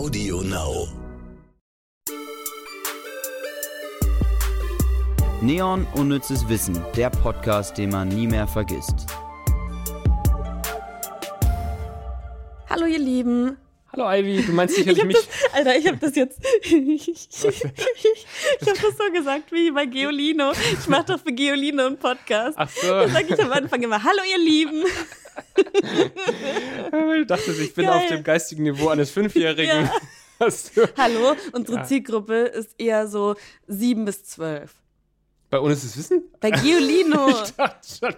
Audio Now. Neon Unnützes Wissen, der Podcast, den man nie mehr vergisst. Hallo ihr Lieben. Hallo Ivy, du meinst Ich sicherlich hab mich. das, Alter, ich habe das jetzt. ich ich habe das so gesagt wie bei Geolino. Ich mache doch für Geolino einen Podcast. Ach so, Da sage ich am Anfang immer: Hallo ihr Lieben. Ich dachte, ich bin Geil. auf dem geistigen Niveau eines Fünfjährigen. Ja. Hallo, unsere Ja. Zielgruppe ist eher so sieben bis zwölf. Bei uns ist es Wissen? Bei Geolino. Ich dachte schon.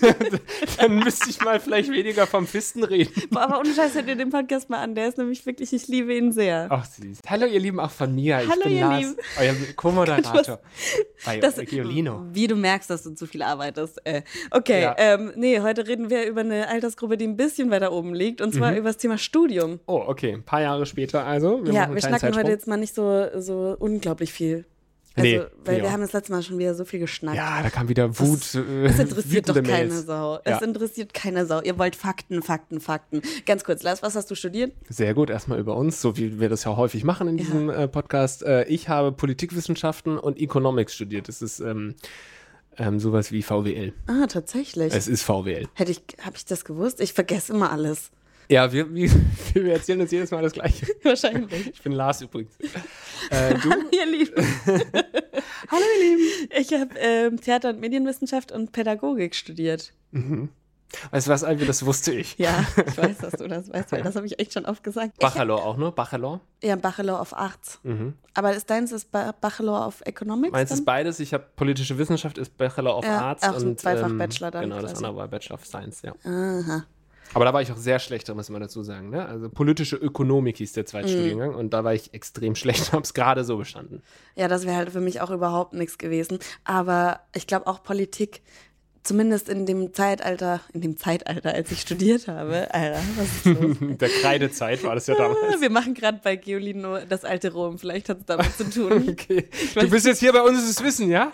Dann müsste ich mal vielleicht weniger vom Fisten reden. Boah, aber ohne Scheiß, hört ihr den Podcast mal an. Der ist nämlich wirklich, ich liebe ihn sehr. Ach süß. Hallo ihr Lieben, auch von mir. Ich Hallo, bin ihr Lars, Lieben. euer Co-Moderator bei Das, Geolino. wie du merkst, dass du zu viel arbeitest. Äh, okay, Ja. ähm, nee, heute reden wir über eine Altersgruppe, die ein bisschen weiter oben liegt, und zwar über das Thema Studium. Oh, okay. Ein paar Jahre später also. Wir ja, wir schnacken Zeitsprung. heute jetzt mal nicht so, so unglaublich viel. Also, Nee, weil ja. wir haben das letzte Mal schon wieder so viel geschnackt. Ja, da kam wieder Wut. äh, Es interessiert doch keine Mails. Sau. Ja. Es interessiert keine Sau. Ihr wollt Fakten, Fakten, Fakten. Ganz kurz, Lars, was hast du studiert? Sehr gut, erstmal über uns, so wie wir das ja häufig machen in Ja. diesem äh, Podcast. Äh, ich habe Politikwissenschaften und Economics studiert. Das ist ähm, ähm, sowas wie VWL. Ah, tatsächlich. Es ist VWL. Hätte ich, habe ich das gewusst? Ich vergesse immer alles. Ja, wir, wir, wir erzählen uns jedes Mal das Gleiche. Wahrscheinlich. Ich bin Lars übrigens. Äh, du? ihr Lieben. Hallo, ihr Lieben. Ich habe ähm, Theater- und Medienwissenschaft und Pädagogik studiert. Weißt du was, Alvi, das wusste ich. Ja, ich weiß, dass du das weißt, weil das habe ich echt schon oft gesagt. Bachelor auch, ne? Bachelor. ja, Bachelor of Arts. Mhm. Aber ist deins ist ba Bachelor of Economics? Meins ist beides. Ich habe politische Wissenschaft, ist Bachelor of Ja, Arts. auch so ein und, Zweifach-Bachelor dann Genau, das quasi. andere war Bachelor of Science, ja. Aha. Aber da war ich auch sehr schlecht, muss man dazu sagen. Ne? Also politische Ökonomik hieß der zweite Mhm. Studiengang und da war ich extrem schlecht, habe es gerade so bestanden. Ja, das wäre halt für mich auch überhaupt nichts gewesen. Aber ich glaube auch Politik, zumindest in dem Zeitalter, in dem Zeitalter, als ich studiert habe, Alter, was ist los? Der Kreidezeit war das ja damals. Wir machen gerade bei Geolino das alte Rom. Vielleicht hat es damit zu tun. Okay. Du bist jetzt hier bei uns ist Wissen, ja?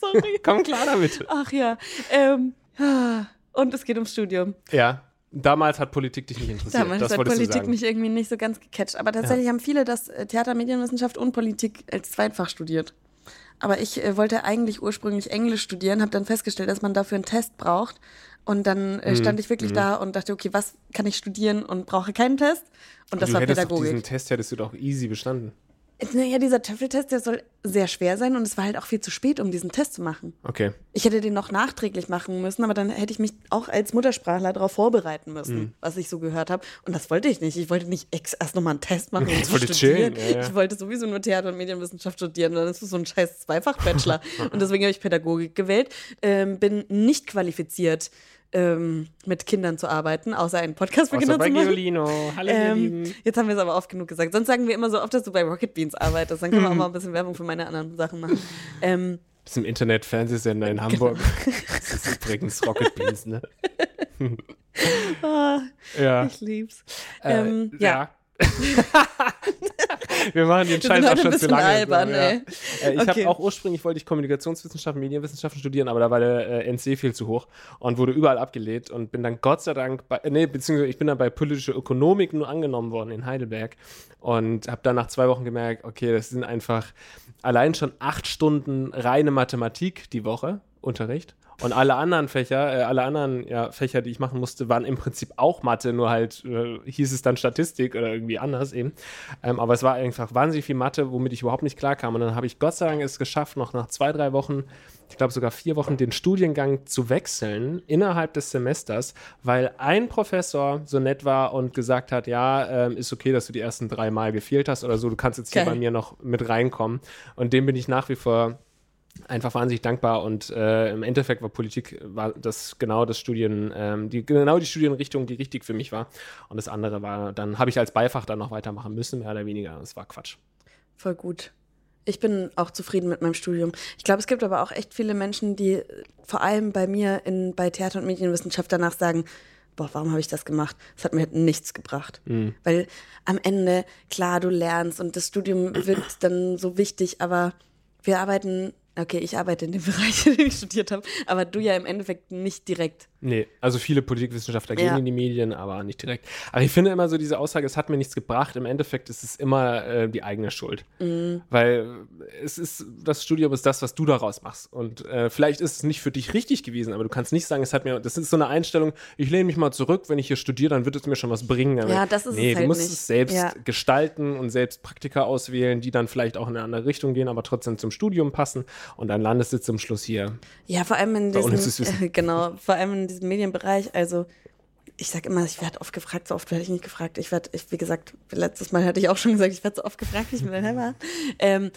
Sorry. Komm klar damit. Ach ja. Ähm, ah, und es geht ums Studium. Ja. Damals hat Politik dich nicht interessiert. Damals das hat Politik mich irgendwie nicht so ganz gecatcht. Aber tatsächlich haben viele das äh, Theater, Medienwissenschaft und Politik als Zweitfach studiert. Aber ich äh, wollte eigentlich ursprünglich Englisch studieren, habe dann festgestellt, dass man dafür einen Test braucht. Und dann Mhm. äh, stand ich wirklich da und dachte, okay, was kann ich studieren und brauche keinen Test? Und das du war Pädagogik. diesen Test hättest du doch easy bestanden. Naja, dieser Töffeltest, der soll sehr schwer sein und es war halt auch viel zu spät, um diesen Test zu machen. Okay. Ich hätte den noch nachträglich machen müssen, aber dann hätte ich mich auch als Muttersprachler darauf vorbereiten müssen, Mhm. was ich so gehört habe. Und das wollte ich nicht. Ich wollte nicht ex erst nochmal einen Test machen, um Ich wollte studieren. chillen, ja, ja. Ich wollte sowieso nur Theater- und Medienwissenschaft studieren. Dann ist es so ein scheiß Zweifach-Bachelor. und deswegen habe ich Pädagogik gewählt. Ähm, bin nicht qualifiziert, ähm, mit Kindern zu arbeiten, außer einen Podcast für Außer Kinder bei zu machen. Geolino. Hallo, ihr Ähm, Lieben. jetzt haben wir es aber oft genug gesagt. Sonst sagen wir immer so oft, dass du bei Rocket Beans arbeitest. Dann können wir auch mal ein bisschen Werbung für meine anderen Sachen machen. Ähm, Das ist im Internet Fernsehsender in Hamburg. Genau. Das ist übrigens Rocket Beans, ne? ah, Ja. ich lieb's. Äh, Ähm, ja. Wir machen den Scheiß auch schon zu lange. albern, ja. ey. Äh, Ich Okay. habe auch ursprünglich wollte ich Kommunikationswissenschaften, Medienwissenschaften studieren, aber da war der äh, NC viel zu hoch und wurde überall abgelehnt und bin dann Gott sei Dank bei, äh, nee, beziehungsweise ich bin dann bei politische Ökonomik nur angenommen worden in Heidelberg und habe dann nach zwei Wochen gemerkt, okay, das sind einfach allein schon acht Stunden reine Mathematik die Woche Unterricht. Und alle anderen Fächer, äh, alle anderen ja, Fächer, die ich machen musste, waren im Prinzip auch Mathe, nur halt äh, hieß es dann Statistik oder irgendwie anders eben. Ähm, aber es war einfach wahnsinnig viel Mathe, womit ich überhaupt nicht klarkam. Und dann habe ich Gott sei Dank es geschafft, noch nach zwei, drei Wochen, ich glaube sogar vier Wochen, den Studiengang zu wechseln innerhalb des Semesters, weil ein Professor so nett war und gesagt hat, ja, ähm, ist okay, dass du die ersten drei Mal gefehlt hast oder so, du kannst jetzt hier Geil. bei mir noch mit reinkommen. Und dem bin ich nach wie vor einfach wahnsinnig dankbar und äh, im Endeffekt war Politik war das genau das Studien ähm, die genau die Studienrichtung die richtig für mich war und das andere war dann habe ich als Beifach dann noch weitermachen müssen mehr oder weniger das war Quatsch Voll gut. Ich bin auch zufrieden mit meinem Studium. Ich glaube, es gibt aber auch echt viele Menschen, die äh, vor allem bei mir in, bei Theater- und Medienwissenschaft danach sagen, boah, warum habe ich das gemacht? Das hat mir halt nichts gebracht. Weil am Ende, klar, du lernst und das Studium wird dann so wichtig, aber wir arbeiten, okay, ich arbeite in dem Bereich, in dem ich studiert habe, aber du ja im Endeffekt nicht direkt. Nee, also viele Politikwissenschaftler gehen Ja. in die Medien, aber nicht direkt. Aber ich finde immer so diese Aussage, es hat mir nichts gebracht. Im Endeffekt ist es immer äh, die eigene Schuld. Mhm. Weil es ist, das Studium ist das, was du daraus machst. Und äh, vielleicht ist es nicht für dich richtig gewesen, aber du kannst nicht sagen, es hat mir, das ist so eine Einstellung, ich lehne mich mal zurück, wenn ich hier studiere, dann wird es mir schon was bringen. Aber Ja, das ist es nee, du halt musst nicht. es selbst Ja. gestalten und selbst Praktika auswählen, die dann vielleicht auch in eine andere Richtung gehen, aber trotzdem zum Studium passen. Und dann landest du zum Schluss hier. Ja, vor allem in es diesem, genau, vor allem in diesem Medienbereich. Also ich sag immer, ich werde oft gefragt, so oft werde ich nicht gefragt. Ich werde, wie gesagt, letztes Mal hatte ich auch schon gesagt, ich werde so oft gefragt, ich dann war. Ähm,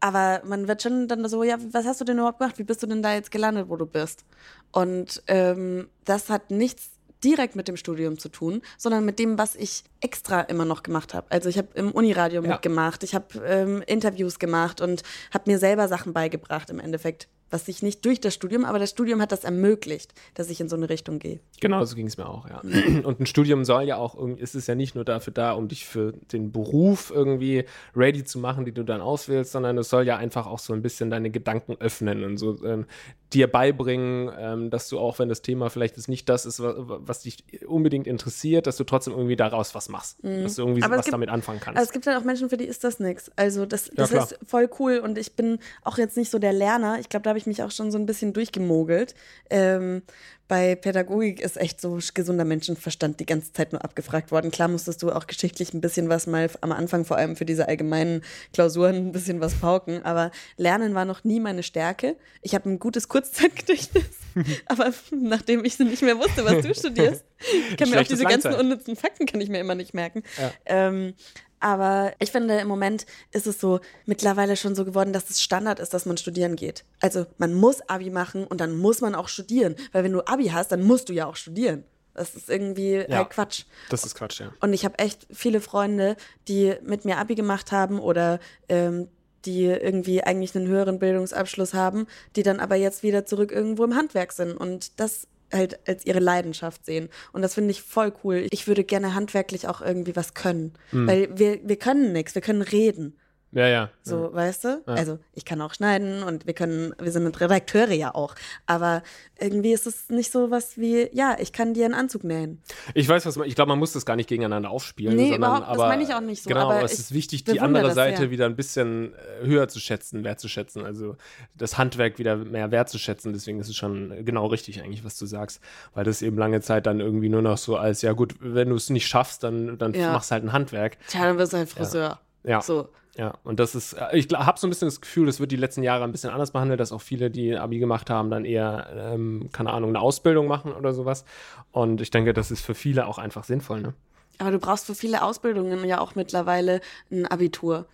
aber man wird schon dann so, ja, was hast du denn überhaupt gemacht? Wie bist du denn da jetzt gelandet, wo du bist? Und ähm, das hat nichts direkt mit dem Studium zu tun, sondern mit dem, was ich extra immer noch gemacht habe. Also ich habe im Uniradio Ja. mitgemacht, ich habe ähm, Interviews gemacht und habe mir selber Sachen beigebracht im Endeffekt, was ich nicht durch das Studium, aber das Studium hat das ermöglicht, dass ich in so eine Richtung gehe. Genau, so ging es mir auch, ja. Und ein Studium soll ja auch, irgendwie- ist es ja nicht nur dafür da, um dich für den Beruf irgendwie ready zu machen, die du dann auswählst, sondern es soll ja einfach auch so ein bisschen deine Gedanken öffnen und so ähm, dir beibringen, ähm, dass du auch, wenn das Thema vielleicht jetzt nicht das ist, wa- was dich unbedingt interessiert, dass du trotzdem irgendwie daraus was machst, dass du irgendwie Mhm. Es was gibt- damit anfangen kannst. Aber es gibt halt auch Menschen, für die ist das nichts. Also das, das klar. ist voll cool und ich bin auch jetzt nicht so der Lerner. Ich glaube, da habe ich mich auch schon so ein bisschen durchgemogelt. Ähm, bei Pädagogik ist echt so gesunder Menschenverstand die ganze Zeit nur abgefragt worden. Klar musstest du auch geschichtlich ein bisschen was mal am Anfang, vor allem für diese allgemeinen Klausuren, ein bisschen was pauken. Aber Lernen war noch nie meine Stärke. Ich habe ein gutes Kurzzeitgedächtnis, aber nachdem ich nicht mehr wusste, was du studierst, ich kann mir auch diese ganzen unnützen Fakten kann ich mir immer nicht merken. Ja. Ähm, aber ich finde, im Moment ist es so mittlerweile schon so geworden, dass es Standard ist, dass man studieren geht. Also man muss Abi machen und dann muss man auch studieren. Weil wenn du Abi hast, dann musst du ja auch studieren. Das ist irgendwie Ja. halt Quatsch. das ist Quatsch, ja. Und ich habe echt viele Freunde, die mit mir Abi gemacht haben oder ähm, die irgendwie eigentlich einen höheren Bildungsabschluss haben, die dann aber jetzt wieder zurück irgendwo im Handwerk sind und das halt als ihre Leidenschaft sehen. Und das finde ich voll cool. Ich würde gerne handwerklich auch irgendwie was können. Weil wir, wir können nichts, wir können reden. Ja, ja. So, weißt du? Also ich kann auch schneiden und wir können, wir sind Redakteure ja auch. Aber irgendwie ist es nicht so was wie, ja, ich kann dir einen Anzug nähen. Ich weiß, was man, ich glaube, man muss das gar nicht gegeneinander aufspielen. Nee, sondern, überhaupt, das aber, meine ich auch nicht so, Genau, aber aber es ist wichtig, die andere das Seite sehr. wieder ein bisschen äh, höher zu schätzen, wertzuschätzen. Also das Handwerk wieder mehr wertzuschätzen. Deswegen ist es schon genau richtig eigentlich, was du sagst. Weil das eben lange Zeit dann irgendwie nur noch so als, ja gut, wenn du es nicht schaffst, dann, dann Ja. machst du halt ein Handwerk. Tja, dann wirst du halt Friseur. Ja. So. Ja, und das ist, äh, ich habe so ein bisschen das Gefühl, das wird die letzten Jahre ein bisschen anders behandelt, dass auch viele, die Abi gemacht haben, dann eher, ähm, keine Ahnung, eine Ausbildung machen oder sowas. Und ich denke, das ist für viele auch einfach sinnvoll, ne? Aber du brauchst für viele Ausbildungen ja auch mittlerweile ein Abitur.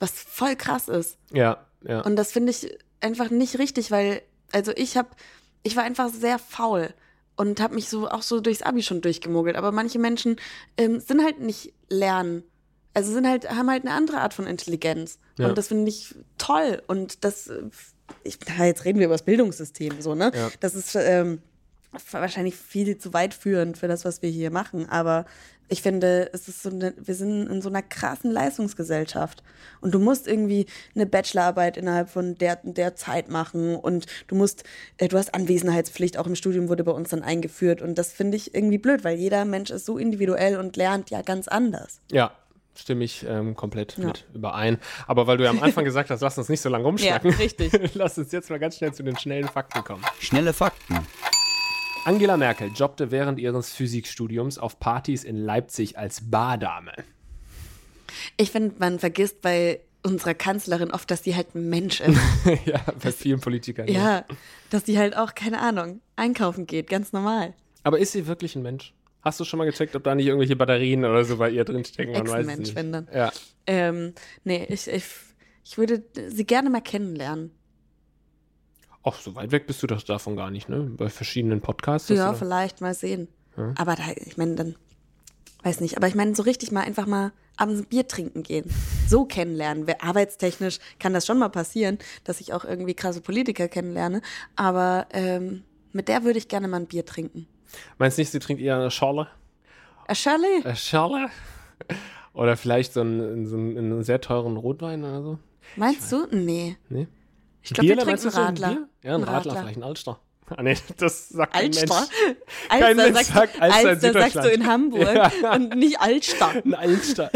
Was voll krass ist. Ja, ja. Und das finde ich einfach nicht richtig, weil, also ich habe, ich war einfach sehr faul und habe mich so auch so durchs Abi schon durchgemogelt. Aber manche Menschen ähm, sind halt nicht lernen. Also sind halt, haben halt eine andere Art von Intelligenz. Ja. Und das finde ich toll. Und das, ich, jetzt reden wir über das Bildungssystem, so, ne? Ja. Das ist ähm, wahrscheinlich viel zu weit führend für das, was wir hier machen. Aber ich finde, es ist so eine, wir sind in so einer krassen Leistungsgesellschaft. Und du musst irgendwie eine Bachelorarbeit innerhalb von der, der Zeit machen und du musst, äh, du hast Anwesenheitspflicht, auch im Studium wurde bei uns dann eingeführt. Und das finde ich irgendwie blöd, weil jeder Mensch ist so individuell und lernt ja ganz anders. Ja, stimme ich ähm, komplett mit überein. Aber weil du ja am Anfang gesagt hast, lass uns nicht so lange rumschnacken. Ja, richtig. lass uns jetzt mal ganz schnell zu den schnellen Fakten kommen. Schnelle Fakten. Angela Merkel jobbte während ihres Physikstudiums auf Partys in Leipzig als Bardame. Ich finde, man vergisst bei unserer Kanzlerin oft, dass sie halt ein Mensch ist. ja, bei vielen Politikern. ja, dass sie halt auch, keine Ahnung, einkaufen geht, ganz normal. Aber ist sie wirklich ein Mensch? Hast du schon mal gecheckt, ob da nicht irgendwelche Batterien oder so bei ihr drinstecken? Man weiß es nicht. wenn dann. Ja. Ähm, nee, ich, ich, ich würde sie gerne mal kennenlernen. Ach, so weit weg bist du doch davon gar nicht, ne? Bei verschiedenen Podcasts. Ja, doch- vielleicht mal sehen. Aber da, ich meine, dann, weiß nicht, aber ich meine, so richtig mal einfach mal abends ein Bier trinken gehen. So kennenlernen. Arbeitstechnisch kann das schon mal passieren, dass ich auch irgendwie krasse Politiker kennenlerne. Aber ähm, mit der würde ich gerne mal ein Bier trinken. Meinst du nicht, sie trinkt eher eine Schorle? Äh, Shirley? Eine Schorle? Oder vielleicht so einen, so einen, einen sehr teuren Rotwein oder so? Meinst du? Nee. Nee? Ich glaube, wir trinken du so ein Radler. Bier? Ja, ein, Ein Radler, Radler. vielleicht ein Alster. Ah, nee, das sagt kein Alster? Mensch. Kein Mensch sagst, sagt Alster in Alster sagst du in Hamburg Ja. und nicht Alster. Ein Alster.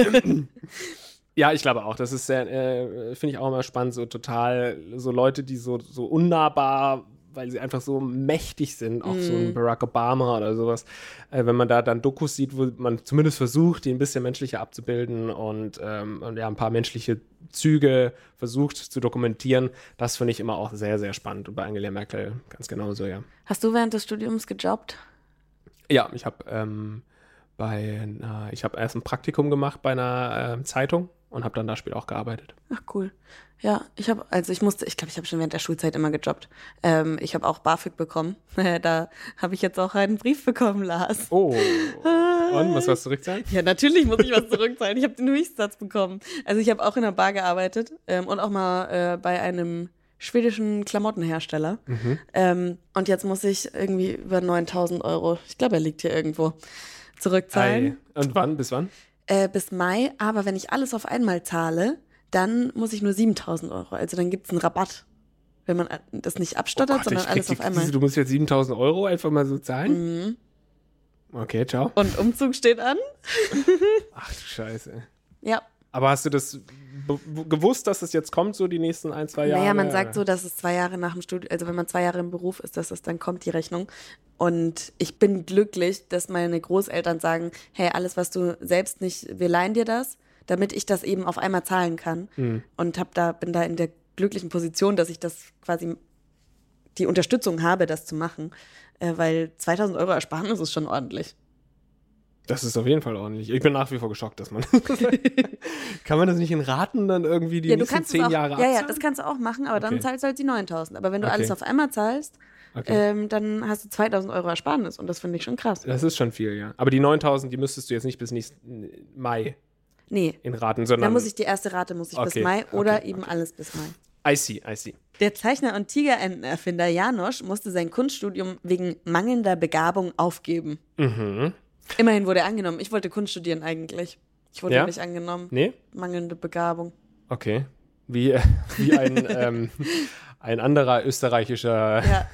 ja, ich glaube auch. Das ist sehr, äh, finde ich auch immer spannend, so total, so Leute, die so, so unnahbar, weil sie einfach so mächtig sind, auch so Mhm. ein Barack Obama oder sowas. Äh, wenn man da dann Dokus sieht, wo man zumindest versucht, die ein bisschen menschlicher abzubilden und, ähm, und ja, ein paar menschliche Züge versucht zu dokumentieren, das finde ich immer auch sehr, sehr spannend. Und bei Angela Merkel ganz genauso, ja. Hast du während des Studiums gejobbt? Ja, ich habe ähm, bei einer, ich habe erst ein Praktikum gemacht bei einer ähm, Zeitung und habe dann da später auch gearbeitet. Ach cool. Ja, ich habe, also ich musste, ich glaube, ich habe schon während der Schulzeit immer gejobbt. Ähm, ich habe auch BAföG bekommen. da habe ich jetzt auch einen Brief bekommen, Lars. Oh. Und muss was zurückzahlen? Ja, natürlich muss ich was zurückzahlen. Ich habe den Höchstsatz bekommen. Also ich habe auch in einer Bar gearbeitet ähm, und auch mal äh, bei einem schwedischen Klamottenhersteller. Ähm, und jetzt muss ich irgendwie über 9000 Euro, ich glaube, er liegt hier irgendwo, zurückzahlen. Ei. Und wann? Bis wann? Äh, bis Mai. Aber wenn ich alles auf einmal zahle, dann muss ich nur 7000 Euro. Also dann gibt es einen Rabatt. Wenn man das nicht abstottert, Oh Gott, sondern alles auf einmal. Krise. Du musst jetzt 7000 Euro einfach mal so zahlen? Mhm. Okay, ciao. Und Umzug steht an. Ach du Scheiße. Ja. Aber hast du das gewusst, dass es jetzt kommt, so die nächsten ein, zwei Jahre? Naja, man sagt so, dass es zwei Jahre nach dem Studium, also wenn man zwei Jahre im Beruf ist, dass es dann kommt die Rechnung. Und ich bin glücklich, dass meine Großeltern sagen, hey, alles, was du selbst nicht, wir leihen dir das, damit ich das eben auf einmal zahlen kann. Mhm. Und hab da, bin da in der glücklichen Position, dass ich das quasi die Unterstützung habe, das zu machen. Äh, weil 2000 Euro Ersparnis ist schon ordentlich. Das ist auf jeden Fall ordentlich. Ich bin nach wie vor geschockt, dass man. Kann man das nicht in Raten dann irgendwie die ja, du nächsten zehn auch, Jahre ja, ja, abzahlen? das kannst du auch machen, aber dann Okay. zahlst du halt die 9000. Aber wenn du Okay. alles auf einmal zahlst, Okay. ähm, dann hast du 2000 Euro Ersparnis und das finde ich schon krass. Das ist schon viel, ja. Aber die 9000, die müsstest du jetzt nicht bis nächsten Mai Nee, in Raten, sondern. dann muss ich die erste Rate muss ich Okay, bis Mai oder okay, eben alles bis Mai. I see, I see. Der Zeichner und Tigerentenerfinder Janosch musste sein Kunststudium wegen mangelnder Begabung aufgeben. Mhm. Immerhin wurde er angenommen. Ich wollte Kunst studieren eigentlich. Ich wurde Ja? nicht angenommen. Nee? Mangelnde Begabung. Okay. Wie, äh, wie ein, ähm, ein anderer österreichischer Ja,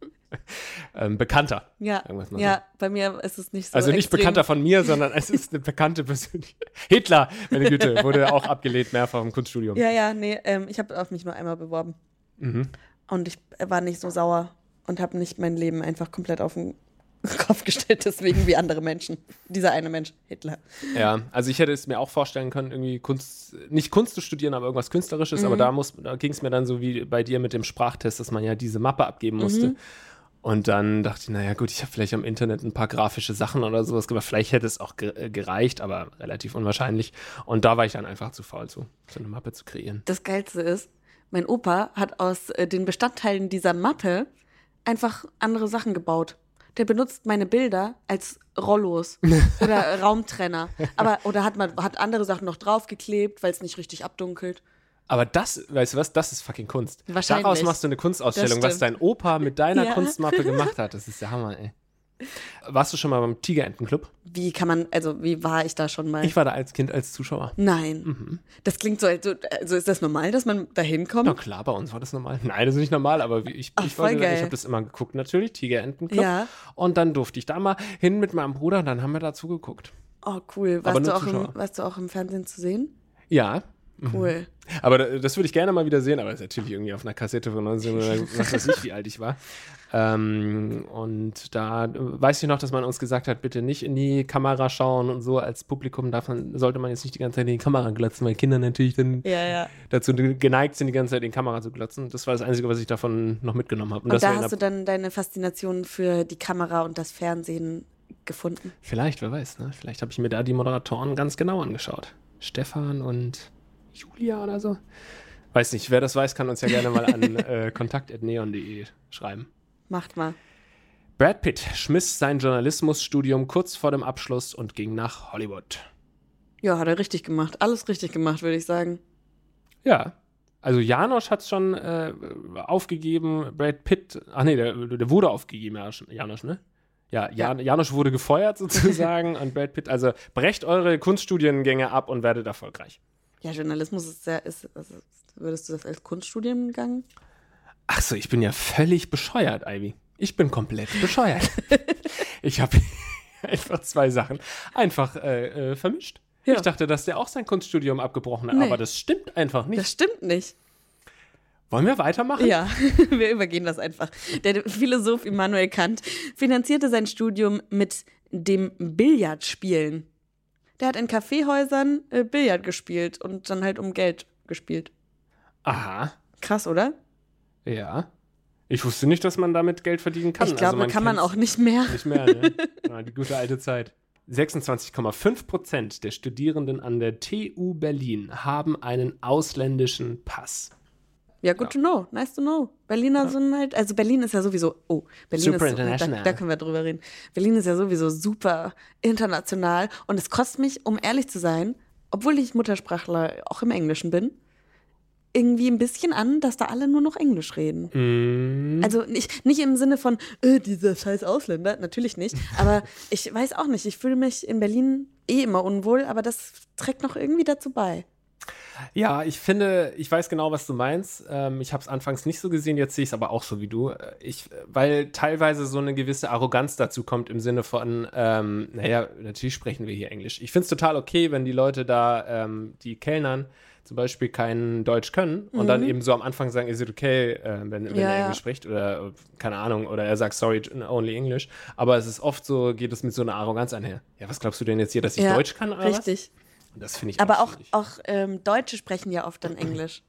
ähm, Bekannter. ja, ja. Bei mir ist es nicht so. Also nicht extrem. Bekannter von mir, sondern es ist eine bekannte Persönlichkeit. Hitler, meine Güte, wurde auch abgelehnt mehrfach im Kunststudium. Ja, ja, nee, ähm, ich habe auf mich nur einmal beworben. Mhm. Und ich war nicht so sauer und habe nicht mein Leben einfach komplett auf den Kopf gestellt, deswegen wie andere Menschen. Dieser eine Mensch, Hitler. Ja, also ich hätte es mir auch vorstellen können, irgendwie Kunst, nicht Kunst zu studieren, aber irgendwas Künstlerisches, Mhm. aber da, muss- da ging es mir dann so wie bei dir mit dem Sprachtest, dass man ja diese Mappe abgeben musste. Mhm. Und dann dachte ich, naja gut, ich habe vielleicht am Internet ein paar grafische Sachen oder sowas gemacht. Vielleicht hätte es auch äh, gereicht, aber relativ unwahrscheinlich. Und da war ich dann einfach zu faul zu, so eine Mappe zu kreieren. Das Geilste ist, mein Opa hat aus äh, den Bestandteilen dieser Mappe einfach andere Sachen gebaut. Der benutzt meine Bilder als Rollos oder Raumtrenner. Aber, oder hat, man, hat andere Sachen noch draufgeklebt, weil es nicht richtig abdunkelt. Aber das, weißt du was, das ist fucking Kunst. Wahrscheinlich. Daraus machst du eine Kunstausstellung, was dein Opa mit deiner Ja. Kunstmappe gemacht hat. Das ist der Hammer, ey. Warst du schon mal beim Tigerentenclub? Wie kann man, also wie war ich da schon mal? Ich war da als Kind als Zuschauer. Nein. Mhm. Das klingt so, also, also ist das normal, dass man da hinkommt? Na klar, bei uns war das normal. Nein, das ist nicht normal, aber ich, Ach, ich, wollte, ich habe das immer geguckt, natürlich, Tigerentenclub. Ja. Und dann durfte ich da mal hin mit meinem Bruder und dann haben wir da zugeguckt. Oh, cool. Warst du, auch im, warst du auch im Fernsehen zu sehen? Ja. Cool. Aber da- das würde ich gerne mal wieder sehen, aber das ist natürlich irgendwie auf einer Kassette von 19 oder was weiß ich, wie alt ich war. Ähm, und da äh, weiß ich noch, dass man uns gesagt hat, bitte nicht in die Kamera schauen und so als Publikum darf man, sollte man jetzt nicht die ganze Zeit in die Kamera glotzen, weil Kinder natürlich dann Ja, ja. dazu geneigt sind, die ganze Zeit in die Kamera zu glotzen. Das war das Einzige, was ich davon noch mitgenommen habe. Und das da hast du dann deine Faszination für die Kamera und das Fernsehen gefunden. Vielleicht, wer weiß, ne? Vielleicht habe ich mir da die Moderatoren ganz genau angeschaut. Stefan und Julia oder so. Weiß nicht, wer das weiß, kann uns ja gerne mal an äh, kontakt.neon.de schreiben. Macht mal. Brad Pitt schmiss sein Journalismusstudium kurz vor dem Abschluss und ging nach Hollywood. Ja, hat er richtig gemacht. Alles richtig gemacht, würde ich sagen. Ja. Also Janosch hat es schon äh, aufgegeben, Brad Pitt, ach nee, der, der wurde aufgegeben, Janosch, Janosch, ne? Ja, Jan, Janosch wurde gefeuert sozusagen und Brad Pitt, also brecht eure Kunststudiengänge ab und werdet erfolgreich. Ja, Journalismus ist sehr, ist, also, würdest du das als Kunststudiengang? Ach so, ich bin ja völlig bescheuert, Ivy. Ich bin komplett bescheuert. ich habe einfach zwei Sachen einfach äh, äh, vermischt. Ja. Ich dachte, dass der auch sein Kunststudium abgebrochen hat, Nee. aber das stimmt einfach nicht. Das stimmt nicht. Wollen wir weitermachen? Ja, wir übergehen das einfach. Der Philosoph Immanuel Kant finanzierte sein Studium mit dem Billardspielen. Der hat in Kaffeehäusern äh, Billard gespielt und dann halt um Geld gespielt. Aha. Krass, oder? Ja. Ich wusste nicht, dass man damit Geld verdienen kann. ich glaube, also kann man auch nicht mehr. Nicht mehr, ne? ja, die gute alte Zeit. 26,5 Prozent der Studierenden an der TU Berlin haben einen ausländischen Pass. Ja, good to know. Nice to know. Berliner sind halt, also Berlin ist ja sowieso, oh, Berlin Super ist, international. Da, da können wir drüber reden. Berlin ist ja sowieso super international und es kostet mich, um ehrlich zu sein, obwohl ich Muttersprachler auch im Englischen bin, irgendwie ein bisschen an, dass da alle nur noch Englisch reden. Mm. Also nicht, nicht im Sinne von, äh, dieser scheiß Ausländer, natürlich nicht. Aber ich weiß auch nicht, ich fühle mich in Berlin eh immer unwohl, aber das trägt noch irgendwie dazu bei. Ja, ich finde, ich weiß genau, was du meinst. Ähm, ich habe es anfangs nicht so gesehen, jetzt sehe ich es aber auch so wie du. Äh, Ich, weil teilweise so eine gewisse Arroganz dazu kommt im Sinne von, ähm, naja, natürlich sprechen wir hier Englisch. Ich finde es total okay, wenn die Leute da, ähm, die Kellnern, zum Beispiel kein Deutsch können und dann eben so am Anfang sagen, is it okay, äh, wenn, wenn Ja, er ja. Englisch spricht oder keine Ahnung, oder er sagt sorry, only English. Aber es ist oft so, geht es mit so einer Arroganz einher. Ja, was glaubst du denn jetzt hier, dass ich Ja, Deutsch kann oder Richtig. was? Das finde ich Aber auch, schwierig. auch ähm, Deutsche sprechen ja oft dann Englisch.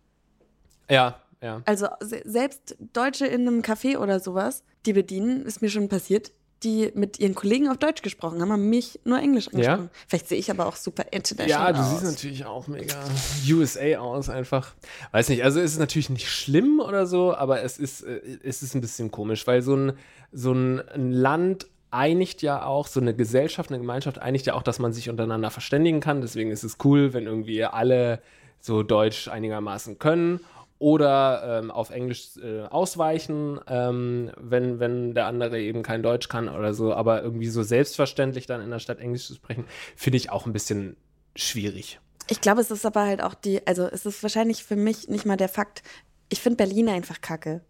Ja, ja. Also se selbst Deutsche in einem Café oder sowas, die bedienen, ist mir schon passiert, die mit ihren Kollegen auf Deutsch gesprochen haben, haben mich nur Englisch angesprochen. Vielleicht sehe ich aber auch super Ja, international du aus. siehst natürlich auch mega USA aus, einfach. Weiß nicht, also es ist natürlich nicht schlimm oder so, aber es ist, äh, es ist ein bisschen komisch, weil so ein, so ein Land einigt ja auch, so eine Gesellschaft, eine Gemeinschaft einigt ja auch, dass man sich untereinander verständigen kann. Deswegen ist es cool, wenn irgendwie alle so Deutsch einigermaßen können oder ähm, auf Englisch äh, ausweichen, ähm, wenn, wenn der andere eben kein Deutsch kann oder so, aber irgendwie so selbstverständlich dann in der Stadt Englisch zu sprechen, finde ich auch ein bisschen schwierig. Ich glaube, es ist aber halt auch die, also es ist wahrscheinlich für mich nicht mal der Fakt, ich finde Berlin einfach kacke.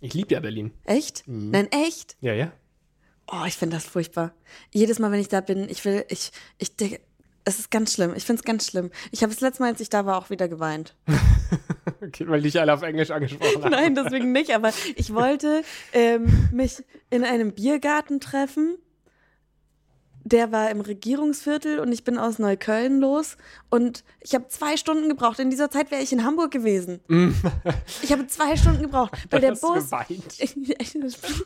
Ich liebe ja Berlin. Echt? Mhm. Nein, echt? Ja, ja. Oh, ich finde das furchtbar. Jedes Mal, wenn ich da bin, ich will, ich, ich denke, es ist ganz schlimm. Ich finde es ganz schlimm. Ich habe das letzte Mal, als ich da war, auch wieder geweint. Okay, weil dich alle auf Englisch angesprochen haben. Nein, deswegen nicht, aber ich wollte ähm, mich in einem Biergarten treffen. Der war im Regierungsviertel und ich bin aus Neukölln los und ich habe zwei Stunden gebraucht. In dieser Zeit wäre ich in Hamburg gewesen. Ich habe zwei Stunden gebraucht, weil der Bus.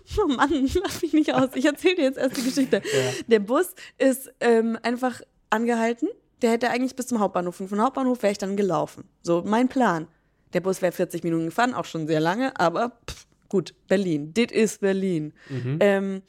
oh Mann, lass mich nicht aus. Ich erzähle dir jetzt erst die Geschichte. Der Bus ist ähm, einfach angehalten. Der hätte eigentlich bis zum Hauptbahnhof. Und von Hauptbahnhof wäre ich dann gelaufen. So mein Plan. Der Bus wäre 40 Minuten gefahren, auch schon sehr lange, aber pff, gut, Berlin. Dit ist Berlin. Ähm,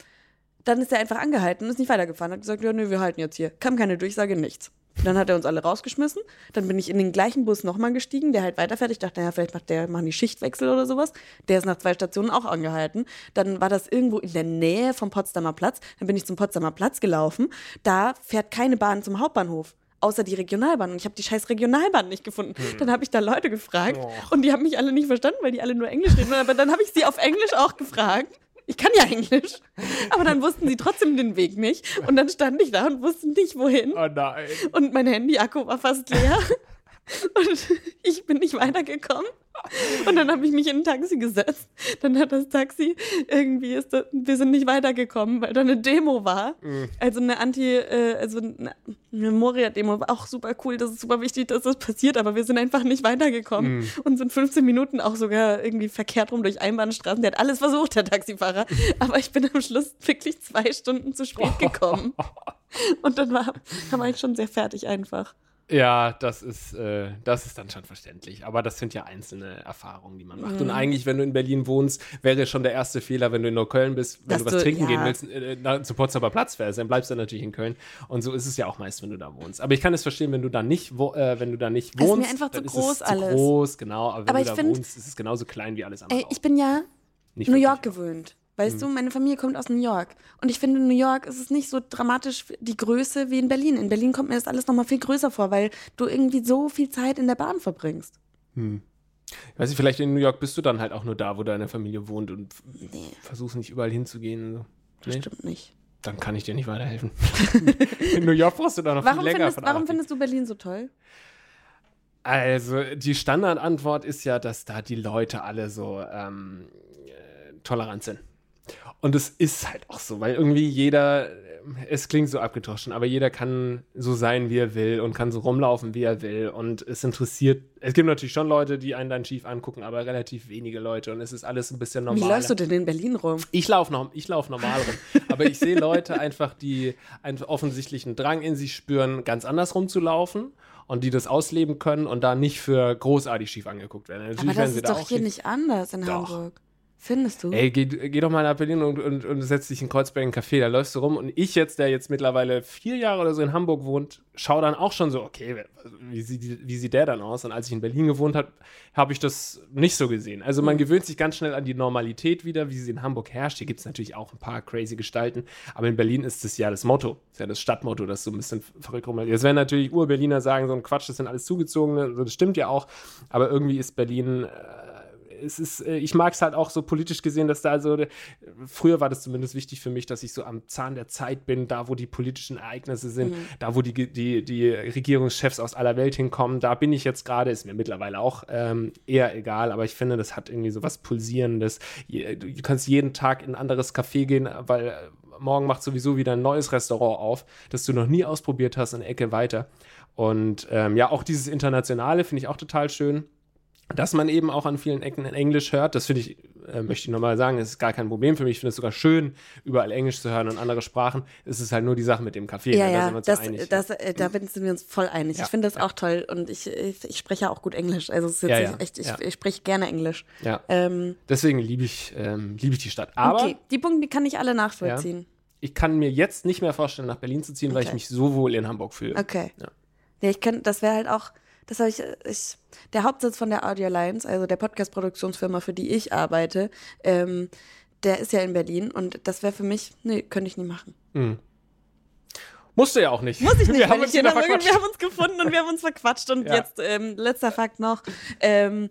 dann ist er einfach angehalten und ist nicht weitergefahren. Hat gesagt, ja, nö, wir halten jetzt hier. Kam keine Durchsage, nichts. Dann hat er uns alle rausgeschmissen. Dann bin ich in den gleichen Bus nochmal gestiegen, der halt weiterfährt. Ich dachte, naja, vielleicht macht der, machen die Schichtwechsel oder sowas. Der ist nach zwei Stationen auch angehalten. Dann war das irgendwo in der Nähe vom Potsdamer Platz. Dann bin ich zum Potsdamer Platz gelaufen. Da fährt keine Bahn zum Hauptbahnhof. Außer die Regionalbahn. Und ich habe die scheiß Regionalbahn nicht gefunden. Dann habe ich da Leute gefragt und die haben mich alle nicht verstanden, weil die alle nur Englisch reden. Aber dann habe ich sie auf Englisch auch gefragt. Ich kann ja Englisch. Aber dann wussten sie trotzdem den Weg nicht. Und dann stand ich da und wusste nicht, wohin. Oh nein. Und mein Handy-Akku war fast leer. Und ich bin nicht weitergekommen. Und dann habe ich mich in ein Taxi gesetzt. Dann hat das Taxi irgendwie ist da, wir sind nicht weitergekommen, weil da eine Demo war. Also eine Anti, äh, also eine, eine Moria-Demo war auch super cool. Das ist super wichtig, dass das passiert, aber wir sind einfach nicht weitergekommen und sind 15 Minuten auch sogar irgendwie verkehrt rum durch Einbahnstraßen. Der hat alles versucht, der Taxifahrer. Aber ich bin am Schluss wirklich zwei Stunden zu spät gekommen. Und dann war, war ich schon sehr fertig einfach. Ja, das ist, äh, das ist dann schon verständlich. Aber das sind ja einzelne Erfahrungen, die man macht. Mhm. Und eigentlich, wenn du in Berlin wohnst, wäre schon der erste Fehler, wenn du in Neukölln bist, wenn Dass du was du- trinken ja. gehen willst, äh, na, zu Potsdamer Platz fährst, dann bleibst du natürlich in Köln. Und so ist es ja auch meist, wenn du da wohnst. Aber ich kann es verstehen, wenn du da nicht, wo, äh, wenn du da nicht ist mir wohnst. einfach zu groß es zu alles. groß, genau. Aber wenn Aber du ich da find- wohnst, ist es genauso klein wie alles andere. Ey, ich bin ja Nicht New. York gewöhnt. Weißt du, meine Familie kommt aus New York. Und ich finde, in New York ist es nicht so dramatisch die Größe wie in Berlin. In Berlin kommt mir das alles nochmal viel größer vor, weil du irgendwie so viel Zeit in der Bahn verbringst. Weiß ich, vielleicht in New York bist du dann halt auch nur da, wo deine Familie wohnt und Nee, versuchst nicht überall hinzugehen. Nee? bestimmt nicht. Dann kann ich dir nicht weiterhelfen. in New York brauchst du da noch Warum, viel länger findest, warum findest du Berlin so toll? Also, die Standardantwort ist ja, dass da die Leute alle so ähm, äh, tolerant sind. Und es ist halt auch so, weil irgendwie jeder, es klingt so abgedroschen, aber jeder kann so sein, wie er will und kann so rumlaufen, wie er will. Und es interessiert, es gibt natürlich schon Leute, die einen dann schief angucken, aber relativ wenige Leute. Und es ist alles ein bisschen normal. Wie läufst du denn in Berlin rum? Ich laufe noch, ich lauf normal rum. Aber ich sehe Leute einfach, die einen offensichtlichen Drang in sich spüren, ganz anders rumzulaufen und die das ausleben können und da nicht für großartig schief angeguckt werden. Natürlich Aber werden das sie ist doch hier nicht anders in Doch. Hamburg. Findest du? Ey, geh, geh doch mal nach Berlin und, und, und setz dich in Kreuzberg in einen Café, da läufst du rum. Und ich jetzt, der jetzt mittlerweile vier Jahre oder so in Hamburg wohnt, schau dann auch schon so, okay, wie sieht, wie sieht der dann aus? Und als ich in Berlin gewohnt habe, habe ich das nicht so gesehen. Also man gewöhnt sich ganz schnell an die Normalität wieder, wie sie in Hamburg herrscht. Hier gibt es natürlich auch ein paar crazy Gestalten, aber in Berlin ist das ja das Motto, ist ja das Stadtmotto, das so ein bisschen verrückt rum. Jetzt werden natürlich Ur-Berliner sagen, so ein Quatsch, das sind alles Zugezogene, also das stimmt ja auch, aber irgendwie ist Berlin... Äh, es ist, äh, ich mag es halt auch so politisch gesehen, dass da also, früher war das zumindest wichtig für mich, dass ich so am Zahn der Zeit bin, da wo die politischen Ereignisse sind, da wo die, die, die Regierungschefs aus aller Welt hinkommen, da bin ich jetzt gerade, ist mir mittlerweile auch ähm, eher egal, aber ich finde, das hat irgendwie so was Pulsierendes. Du kannst jeden Tag in ein anderes Café gehen, weil äh, morgen macht sowieso wieder ein neues Restaurant auf, das du noch nie ausprobiert hast, eine Ecke weiter. Und ähm, ja, auch dieses Internationale finde ich auch total schön dass man eben auch an vielen Ecken Englisch hört. Das finde ich, äh, möchte ich nochmal sagen, das ist gar kein Problem für mich. Ich finde es sogar schön, überall Englisch zu hören und andere Sprachen. Es ist halt nur die Sache mit dem Kaffee. ja, ne? da ja, sind wir uns das, einig. das, äh, da sind wir uns voll einig. Ja, Ich finde das auch toll und ich, ich, ich spreche auch gut Englisch. Also es ist Ja, ja, echt, ich, ich spreche gerne Englisch. ja. Ähm, Deswegen liebe ich, ähm, liebe ich die Stadt. Aber okay, die Punkte die kann ich alle nachvollziehen. ich kann mir jetzt nicht mehr vorstellen, nach Berlin zu ziehen, weil ich Okay. mich so wohl in Hamburg fühle. Okay. Ja. Ja, ich kann, das wäre halt auch, das habe ich, ich, der Hauptsitz von der Audio Alliance, also der Podcast-Produktionsfirma, für die ich arbeite, ähm, der ist ja in Berlin und das wäre für mich, nee, könnte ich nie machen. Musste ja auch nicht. Muss ich nicht, Wir haben uns verquatscht. wir haben uns gefunden und wir haben uns verquatscht und Ja. jetzt, ähm, letzter Fakt noch, ähm,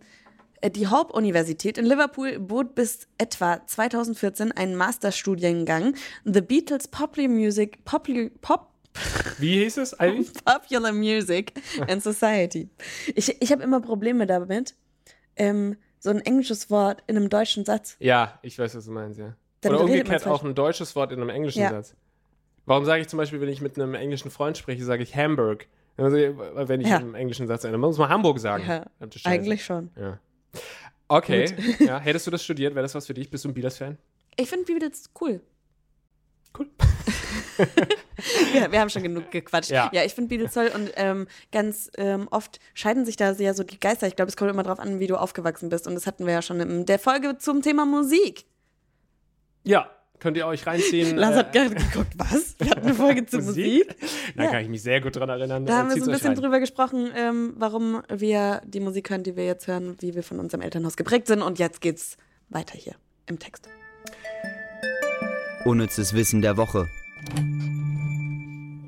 äh, die Hope-Universität in Liverpool bot bis etwa 2014 einen Masterstudiengang The Beatles Popular Music, Popular, Pop, Wie hieß es, Ivy? Popular Music and Society. Ich, ich habe immer Probleme damit, ähm, so ein englisches Wort in einem deutschen Satz. Ja, ich weiß, was du meinst, ja. Dann Oder umgekehrt auch ein deutsches Wort in einem englischen Ja. Satz. Warum sage ich zum Beispiel, wenn ich mit einem englischen Freund spreche, sage ich Hamburg? Also, wenn ich Ja. einen englischen Satz dann muss man Hamburg sagen. Ja, eigentlich schon. Ja. Okay, ja. hättest du das studiert? Wäre das was für dich? Bist du ein Beatles-Fan? Ich finde Beatles cool. Cool. Ja, wir haben schon genug gequatscht. Ja. Ja, ich finde Beatles toll und ähm, ganz ähm, oft scheiden sich da sehr so die Geister. Ich glaube, es kommt immer drauf an, wie du aufgewachsen bist. Und das hatten wir ja schon in der Folge zum Thema Musik. Ja, könnt ihr euch reinziehen. Lars hat äh, gerade geguckt, was? Wir hatten eine Folge zu Musik. Da Ja. kann ich mich sehr gut dran erinnern. Da Äh, haben wir so ein bisschen rein. drüber gesprochen, ähm, warum wir die Musik hören, die wir jetzt hören, wie wir von unserem Elternhaus geprägt sind. Und jetzt geht's weiter hier im Text. Unnützes Wissen der Woche.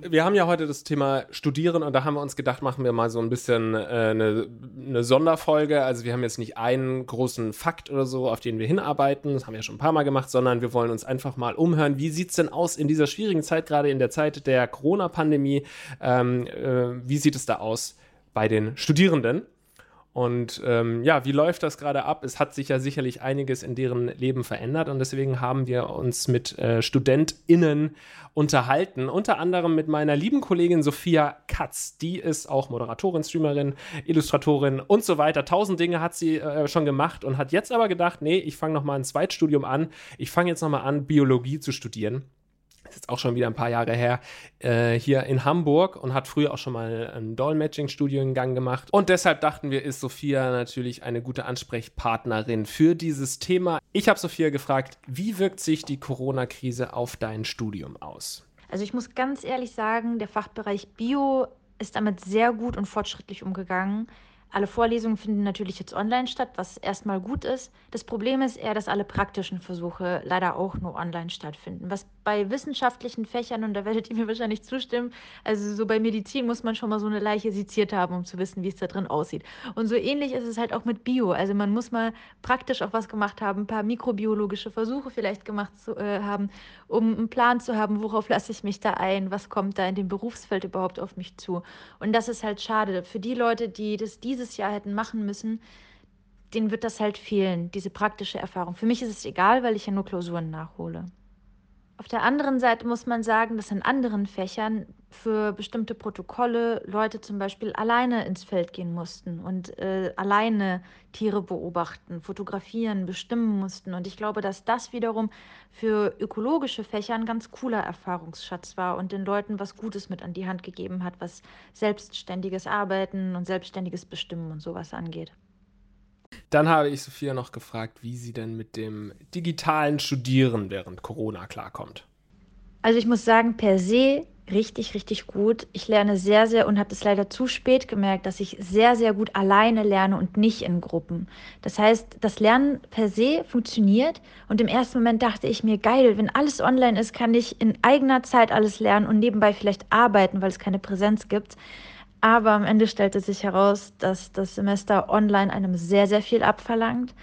Wir haben ja heute das Thema Studieren und da haben wir uns gedacht, machen wir mal so ein bisschen äh, eine, eine Sonderfolge. Also wir haben jetzt nicht einen großen Fakt oder so, auf den wir hinarbeiten, das haben wir ja schon ein paar Mal gemacht, sondern wir wollen uns einfach mal umhören, wie sieht es denn aus in dieser schwierigen Zeit, gerade in der Zeit der Corona-Pandemie, ähm, äh, wie sieht es da aus bei den Studierenden? Und ähm, ja, wie läuft das gerade ab? Es hat sich ja sicherlich einiges in deren Leben verändert und deswegen haben wir uns mit äh, StudentInnen unterhalten. Unter anderem mit meiner lieben Kollegin Sophia Katz. Die ist auch Moderatorin, Streamerin, Illustratorin und so weiter. Tausend Dinge hat sie äh, schon gemacht und hat jetzt aber gedacht, nee, ich fange nochmal ein Zweitstudium an. Ich fange jetzt nochmal an, Biologie zu studieren ist jetzt auch schon wieder ein paar Jahre her, äh, hier in Hamburg und hat früher auch schon mal einen Dolmetsching-Studiengang gemacht. Und deshalb dachten wir, ist Sophia natürlich eine gute Ansprechpartnerin für dieses Thema. Ich habe Sophia gefragt, wie wirkt sich die Corona-Krise auf dein Studium aus? Also ich muss ganz ehrlich sagen, der Fachbereich Bio ist damit sehr gut und fortschrittlich umgegangen. Alle Vorlesungen finden natürlich jetzt online statt, was erstmal gut ist. Das Problem ist eher, dass alle praktischen Versuche leider auch nur online stattfinden. Was bei wissenschaftlichen Fächern, und da werdet ihr mir wahrscheinlich zustimmen, also so bei Medizin muss man schon mal so eine Leiche seziert haben, um zu wissen, wie es da drin aussieht. Und so ähnlich ist es halt auch mit Bio. Also man muss mal praktisch auch was gemacht haben, ein paar mikrobiologische Versuche vielleicht gemacht zu, äh, haben, um einen Plan zu haben, worauf lasse ich mich da ein, was kommt da in dem Berufsfeld überhaupt auf mich zu. Und das ist halt schade. Für die Leute, die das dieses Jahr hätten machen müssen, denen wird das halt fehlen, diese praktische Erfahrung. Für mich ist es egal, weil ich ja nur Klausuren nachhole. Auf der anderen Seite muss man sagen, dass in anderen Fächern für bestimmte Protokolle Leute zum Beispiel alleine ins Feld gehen mussten und äh, alleine Tiere beobachten, fotografieren, bestimmen mussten. Und ich glaube, dass das wiederum für ökologische Fächer ein ganz cooler Erfahrungsschatz war und den Leuten was Gutes mit an die Hand gegeben hat, was selbstständiges Arbeiten und selbstständiges Bestimmen und sowas angeht. Dann habe ich Sophia noch gefragt, wie sie denn mit dem digitalen Studieren während Corona klarkommt. Also ich muss sagen, per se richtig, richtig gut. Ich lerne sehr, sehr und habe das leider zu spät gemerkt, dass ich sehr, sehr gut alleine lerne und nicht in Gruppen. Das heißt, das Lernen per se funktioniert und im ersten Moment dachte ich mir, geil, wenn alles online ist, kann ich in eigener Zeit alles lernen und nebenbei vielleicht arbeiten, weil es keine Präsenz gibt. Aber am Ende stellte sich heraus, dass das Semester online einem sehr, sehr viel abverlangt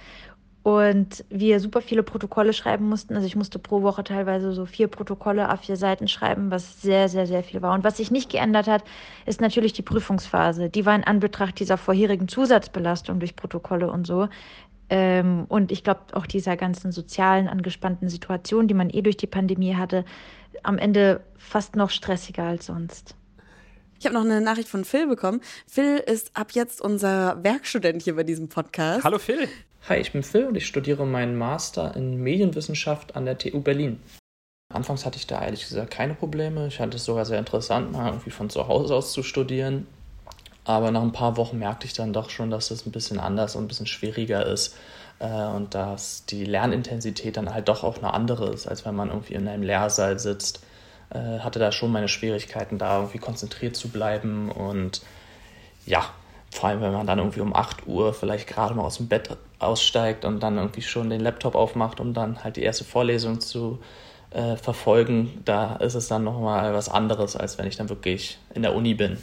und wir super viele Protokolle schreiben mussten. Also ich musste pro Woche teilweise so vier Protokolle auf vier Seiten schreiben, was sehr, sehr, sehr viel war. Und was sich nicht geändert hat, ist natürlich die Prüfungsphase. Die war in Anbetracht dieser vorherigen Zusatzbelastung durch Protokolle und so. Ähm, und ich glaube auch dieser ganzen sozialen, angespannten Situation, die man eh durch die Pandemie hatte, am Ende fast noch stressiger als sonst. Ich habe noch eine Nachricht von Phil bekommen. Phil ist ab jetzt unser Werkstudent hier bei diesem Podcast. Hallo Phil. Hi, ich bin Phil und ich studiere meinen Master in Medienwissenschaft an der TU Berlin. Anfangs hatte ich da ehrlich gesagt keine Probleme. Ich fand es sogar sehr interessant, mal irgendwie von zu Hause aus zu studieren. Aber nach ein paar Wochen merkte ich dann doch schon, dass das ein bisschen anders und ein bisschen schwieriger ist äh, und dass die Lernintensität dann halt doch auch eine andere ist, als wenn man irgendwie in einem Lehrsaal sitzt äh, hatte da schon meine Schwierigkeiten, da irgendwie konzentriert zu bleiben. Und ja, vor allem, wenn man dann irgendwie um 8 Uhr vielleicht gerade mal aus dem Bett aussteigt und dann irgendwie schon den Laptop aufmacht, um dann halt die erste Vorlesung zu äh, verfolgen, da ist es dann nochmal was anderes, als wenn ich dann wirklich in der Uni bin.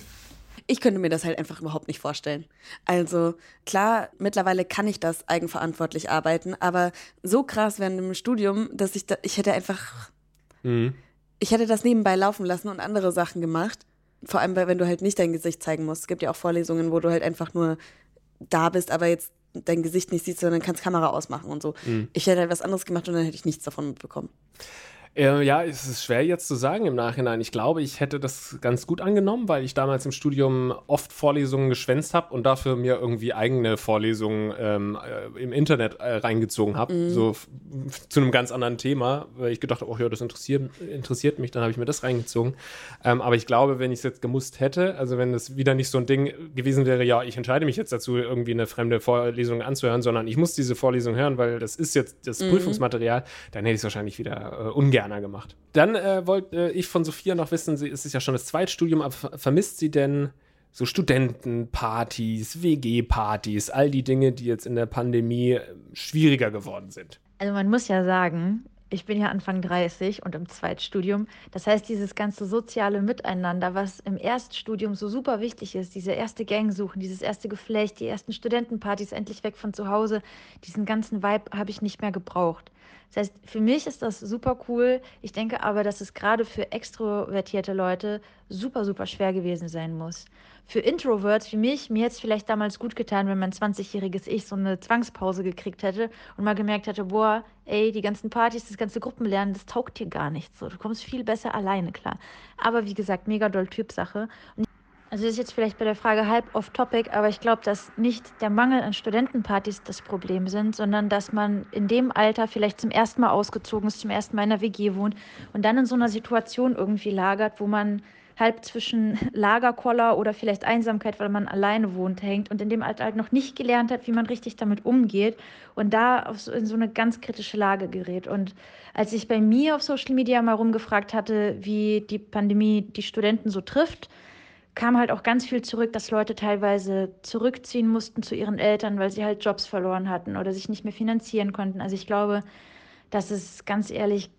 Ich könnte mir das halt einfach überhaupt nicht vorstellen. Also klar, mittlerweile kann ich das eigenverantwortlich arbeiten, aber so krass während dem Studium, dass ich da, ich hätte einfach, mhm ich hätte das nebenbei laufen lassen und andere Sachen gemacht. Vor allem, wenn du halt nicht dein Gesicht zeigen musst. Es gibt ja auch Vorlesungen, wo du halt einfach nur da bist, aber jetzt dein Gesicht nicht siehst, sondern kannst Kamera ausmachen und so. Mhm. Ich hätte halt was anderes gemacht und dann hätte ich nichts davon mitbekommen. Äh, ja, es ist schwer jetzt zu sagen im Nachhinein. Ich glaube, ich hätte das ganz gut angenommen, weil ich damals im Studium oft Vorlesungen geschwänzt habe und dafür mir irgendwie eigene Vorlesungen ähm, äh, im Internet äh, reingezogen habe. Mhm. So zu einem ganz anderen Thema, weil ich gedacht habe, oh ja, das interessiert, interessiert mich, dann habe ich mir das reingezogen. Ähm, aber ich glaube, wenn ich es jetzt gemusst hätte, also wenn es wieder nicht so ein Ding gewesen wäre, ja, ich entscheide mich jetzt dazu, irgendwie eine fremde Vorlesung anzuhören, sondern ich muss diese Vorlesung hören, weil das ist jetzt das mhm. Prüfungsmaterial, dann hätte ich es wahrscheinlich wieder äh, ungern Indianer gemacht. Dann äh, wollte äh, ich von Sophia noch wissen, sie ist ja schon das Zweitstudium, aber vermisst sie denn so Studentenpartys, WG-Partys, all die Dinge, die jetzt in der Pandemie äh, schwieriger geworden sind? Also man muss ja sagen, ich bin ja Anfang 30 und im Zweitstudium. Das heißt, dieses ganze soziale Miteinander, was im Erststudium so super wichtig ist, diese erste Gang suchen, dieses erste Geflecht, die ersten Studentenpartys endlich weg von zu Hause, diesen ganzen Vibe habe ich nicht mehr gebraucht. Das heißt, für mich ist das super cool. Ich denke aber, dass es gerade für extrovertierte Leute super, super schwer gewesen sein muss. Für Introverts wie mich, mir hätte es vielleicht damals gut getan, wenn mein 20-jähriges Ich so eine Zwangspause gekriegt hätte und mal gemerkt hätte, boah, ey, die ganzen Partys, das ganze Gruppenlernen, das taugt dir gar nicht so. Du kommst viel besser alleine klar. Aber wie gesagt, mega doll Typsache. Und also das ist jetzt vielleicht bei der Frage halb off-topic, aber ich glaube, dass nicht der Mangel an Studentenpartys das Problem sind, sondern dass man in dem Alter vielleicht zum ersten Mal ausgezogen ist, zum ersten Mal in einer WG wohnt und dann in so einer Situation irgendwie lagert, wo man halb zwischen Lagerkoller oder vielleicht Einsamkeit, weil man alleine wohnt, hängt und in dem Alter halt noch nicht gelernt hat, wie man richtig damit umgeht und da so, in so eine ganz kritische Lage gerät. Und als ich bei mir auf Social Media mal rumgefragt hatte, wie die Pandemie die Studenten so trifft, kam halt auch ganz viel zurück, dass Leute teilweise zurückziehen mussten zu ihren Eltern, weil sie halt Jobs verloren hatten oder sich nicht mehr finanzieren konnten. Also ich glaube, dass es ganz ehrlich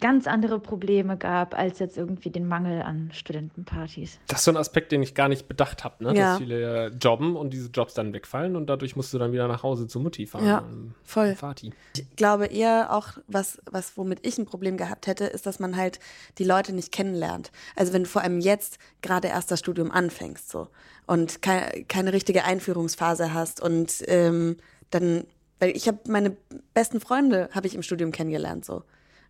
ganz andere Probleme gab, als jetzt irgendwie den Mangel an Studentenpartys. Das ist so ein Aspekt, den ich gar nicht bedacht habe, ne? Ja. dass viele jobben und diese Jobs dann wegfallen und dadurch musst du dann wieder nach Hause zu Mutti fahren. Ja, ähm, voll. Vati. Ich glaube eher auch, was, was womit ich ein Problem gehabt hätte, ist, dass man halt die Leute nicht kennenlernt. Also wenn du vor allem jetzt gerade erst das Studium anfängst so und keine, keine richtige Einführungsphase hast und ähm, dann, weil ich habe meine besten Freunde habe ich im Studium kennengelernt so.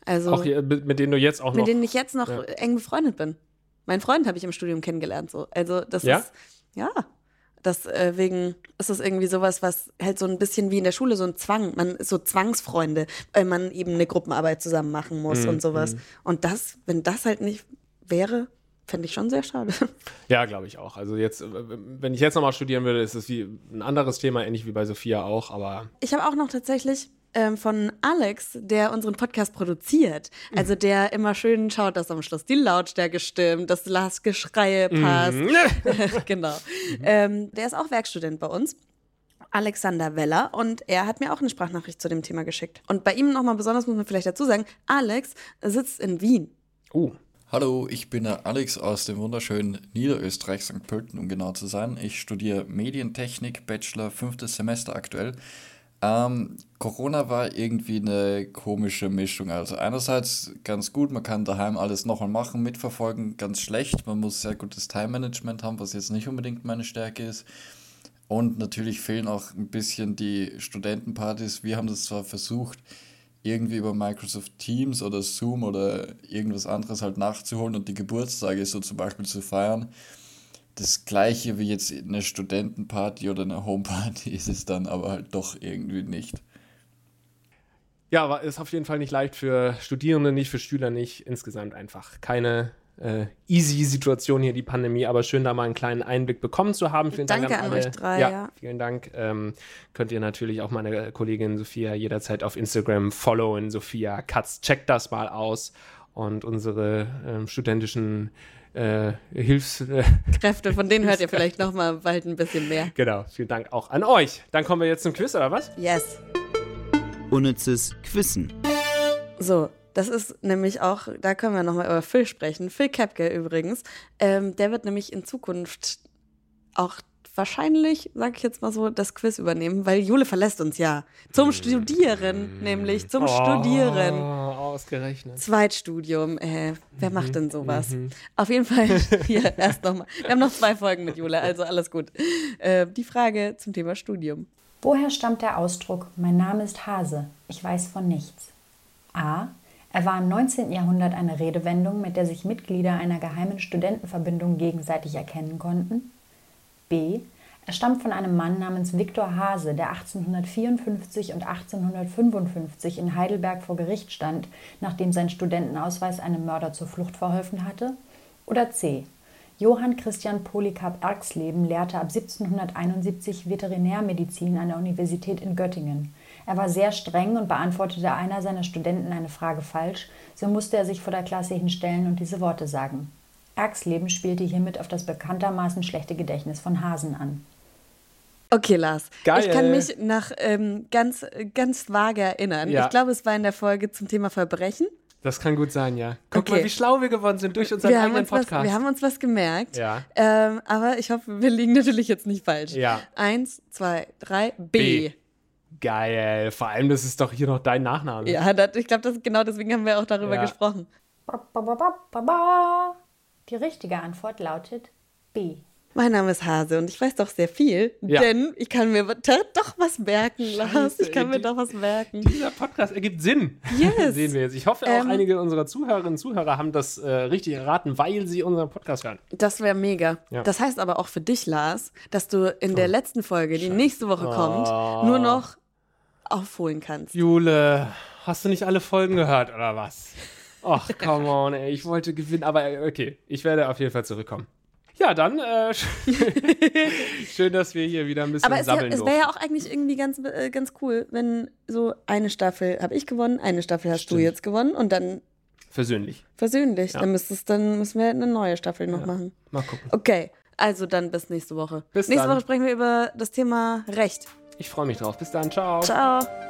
Also Auch hier, mit mit denen du jetzt auch mit noch. denen ich jetzt noch Ja. eng befreundet bin. Mein Freund habe ich im Studium kennengelernt so. Also das Ja? ist ja Deswegen ist es irgendwie sowas, was halt so ein bisschen wie in der Schule so ein Zwang. Man ist so Zwangsfreunde, weil man eben eine Gruppenarbeit zusammen machen muss Mhm, und sowas. Und das, wenn das halt nicht wäre, fände ich schon sehr schade. Ja, glaube ich auch. Also jetzt, äh, wenn ich jetzt nochmal studieren würde, ist es wie ein anderes Thema, ähnlich wie bei Sophia auch, aber Ich habe auch noch tatsächlich ähm, von Alex, der unseren Podcast produziert, also der immer schön schaut, dass am Schluss die Lautstärke stimmt, dass das Geschreie passt. genau. Ähm, der ist auch Werkstudent bei uns. Alexander Weller und er hat mir auch eine Sprachnachricht zu dem Thema geschickt. Und bei ihm nochmal besonders muss man vielleicht dazu sagen, Alex sitzt in Wien. uh, Hallo, ich bin der Alex aus dem wunderschönen Niederösterreich, St. Pölten, um genau zu sein. Ich studiere Medientechnik, Bachelor, fünftes Semester aktuell. Ähm, Corona war irgendwie eine komische Mischung. Also einerseits ganz gut, man kann daheim alles nochmal machen, mitverfolgen, ganz schlecht. Man muss sehr gutes Time-Management haben, was jetzt nicht unbedingt meine Stärke ist. Und natürlich fehlen auch ein bisschen die Studentenpartys. Wir haben das zwar versucht, irgendwie über Microsoft Teams oder Zoom oder irgendwas anderes halt nachzuholen und die Geburtstage so zum Beispiel zu feiern. Das gleiche wie jetzt eine Studentenparty oder eine Homeparty ist es dann aber halt doch irgendwie nicht. ja, aber ist auf jeden Fall nicht leicht für Studierende, nicht für Schüler, nicht insgesamt einfach. Keine äh, easy Situation hier, die Pandemie, aber schön, da mal einen kleinen Einblick bekommen zu haben. Vielen Danke Dank an, an alle. euch drei, Ja, ja. vielen Dank. Ähm, könnt ihr natürlich auch meine Kollegin Sophia jederzeit auf Instagram followen. Sophia Katz, checkt das mal aus. Und unsere ähm, studentischen äh, Hilfs... Äh, Kräfte, von denen hört ihr vielleicht nochmal bald ein bisschen mehr. genau, vielen Dank auch an euch. Dann kommen wir jetzt zum Quiz, oder was? Yes. Unnützes Quissen. So, das ist nämlich auch, da können wir nochmal über Phil sprechen. Phil Kepke übrigens. Ähm, der wird nämlich in Zukunft auch wahrscheinlich, sag ich jetzt mal so, das Quiz übernehmen, weil Jule verlässt uns ja. Zum Studieren, nämlich zum Studieren. Ausgerechnet. Zweitstudium, äh, wer macht denn sowas? Auf jeden Fall hier erst nochmal. Wir haben noch zwei Folgen mit Jule, also alles gut. Äh, die Frage zum Thema Studium. Woher stammt der Ausdruck Mein Name ist Hase, ich weiß von nichts? A. Er war im 19. Jahrhundert eine Redewendung, mit der sich Mitglieder einer geheimen Studentenverbindung gegenseitig erkennen konnten. B. Er stammt von einem Mann namens Viktor Hase, der 1854 und 1855 in Heidelberg vor Gericht stand, nachdem sein Studentenausweis einem Mörder zur Flucht verholfen hatte. Oder C. Johann Christian Polycarp Erxleben lehrte ab 1771 Veterinärmedizin an der Universität in Göttingen. Er war sehr streng und beantwortete einer seiner Studenten eine Frage falsch, so musste er sich vor der Klasse hinstellen und diese Worte sagen. Erxleben spielte hiermit auf das bekanntermaßen schlechte Gedächtnis von Hasen an. Okay, Lars. Geil. Ich kann mich nach ähm, ganz, ganz vage erinnern. Ja. Ich glaube, es war in der Folge zum Thema Verbrechen. Das kann gut sein, ja. Guck Okay. mal, wie schlau wir geworden sind durch unseren Wir eigenen uns was, Podcast. wir haben uns was gemerkt. Ja. Ähm, aber ich hoffe, wir liegen natürlich jetzt nicht falsch. Ja. Eins, zwei, drei, B. B. Geil. Vor allem, das ist doch hier noch dein Nachname. Ja, das, ich glaube, das, genau deswegen haben wir auch darüber Ja. gesprochen. Ba, ba, ba, ba, ba, ba. Die richtige Antwort lautet B. Mein Name ist Hase und ich weiß doch sehr viel, Ja. denn ich kann mir doch was merken, Lars. Scheiße, Ich kann ey, mir doch was merken. Dieser Podcast ergibt Sinn. Yes. Sehen wir jetzt. Ich hoffe, auch Ähm, einige unserer Zuhörerinnen und Zuhörer haben das äh, richtig erraten, weil sie unseren Podcast hören. Das wäre mega. Ja. Das heißt aber auch für dich, Lars, dass du in der letzten Folge, die nächste Woche kommt, Oh. nur noch aufholen kannst. Jule, hast du nicht alle Folgen gehört oder was? Ach, come on, ey. Ich wollte gewinnen, aber äh, okay. Ich werde auf jeden Fall zurückkommen. Ja, dann äh, schön, dass wir hier wieder ein bisschen Aber es, ja, sammeln es durften. wäre ja auch eigentlich irgendwie ganz, äh, ganz cool, wenn so eine Staffel habe ich gewonnen, eine Staffel hast Stimmt. du jetzt gewonnen und dann Versöhnlich. Versöhnlich. Ja. Dann, dann müssen wir eine neue Staffel noch Ja. machen. Mal gucken. Okay, also dann bis nächste Woche. Bis nächste dann. Woche sprechen wir über das Thema Recht. Ich freue mich drauf. Bis dann. Ciao. Ciao.